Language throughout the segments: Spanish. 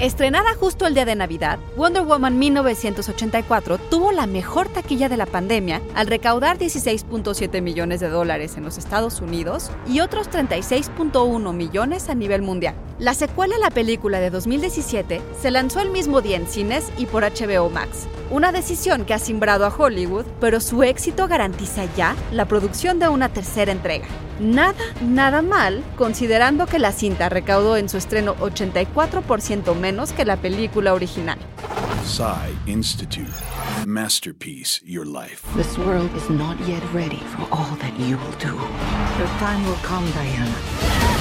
Estrenada justo el día de Navidad, Wonder Woman 1984 tuvo la mejor taquilla de la pandemia al recaudar 16.7 millones de dólares en los Estados Unidos y otros 36.1 millones a nivel mundial. La secuela a la película de 2017 se lanzó el mismo día en cines y por HBO Max, una decisión que ha simbrado a Hollywood, pero su éxito garantiza ya la producción de una tercera entrega. Nada, nada mal, considerando que la cinta recaudó en su estreno 84% menos que la película original. Psy Institute. Masterpiece Your Life. This world is not yet ready for all that you will do. Your time will come, Diana.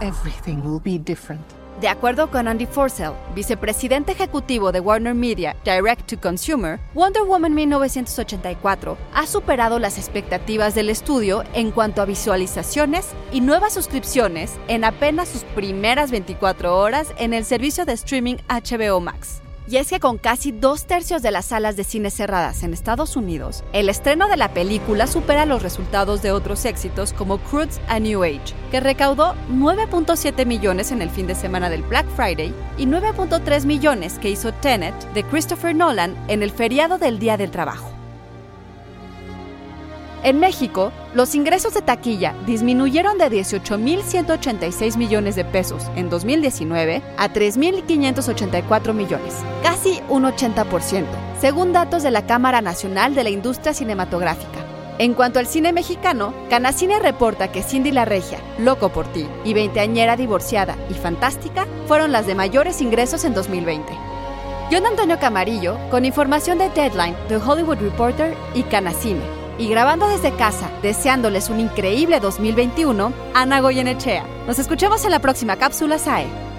Everything will be different. De acuerdo con Andy Forcell, vicepresidente ejecutivo de Warner Media Direct to Consumer, Wonder Woman 1984 ha superado las expectativas del estudio en cuanto a visualizaciones y nuevas suscripciones en apenas sus primeras 24 horas en el servicio de streaming HBO Max. Y es que con casi dos tercios de las salas de cine cerradas en Estados Unidos, el estreno de la película supera los resultados de otros éxitos como Croods a New Age, que recaudó 9.7 millones en el fin de semana del Black Friday y 9.3 millones que hizo Tenet de Christopher Nolan en el feriado del Día del Trabajo. En México, los ingresos de taquilla disminuyeron de 18.186 millones de pesos en 2019 a 3.584 millones, casi un 80%, según datos de la Cámara Nacional de la Industria Cinematográfica. En cuanto al cine mexicano, Canacine reporta que Cindy la Regia, Loco por ti y Veinteañera Divorciada y Fantástica fueron las de mayores ingresos en 2020. John Antonio Camarillo, con información de Deadline, The Hollywood Reporter y Canacine y grabando desde casa, deseándoles un increíble 2021, Ana Goyenechea. Nos escuchamos en la próxima cápsula SAE.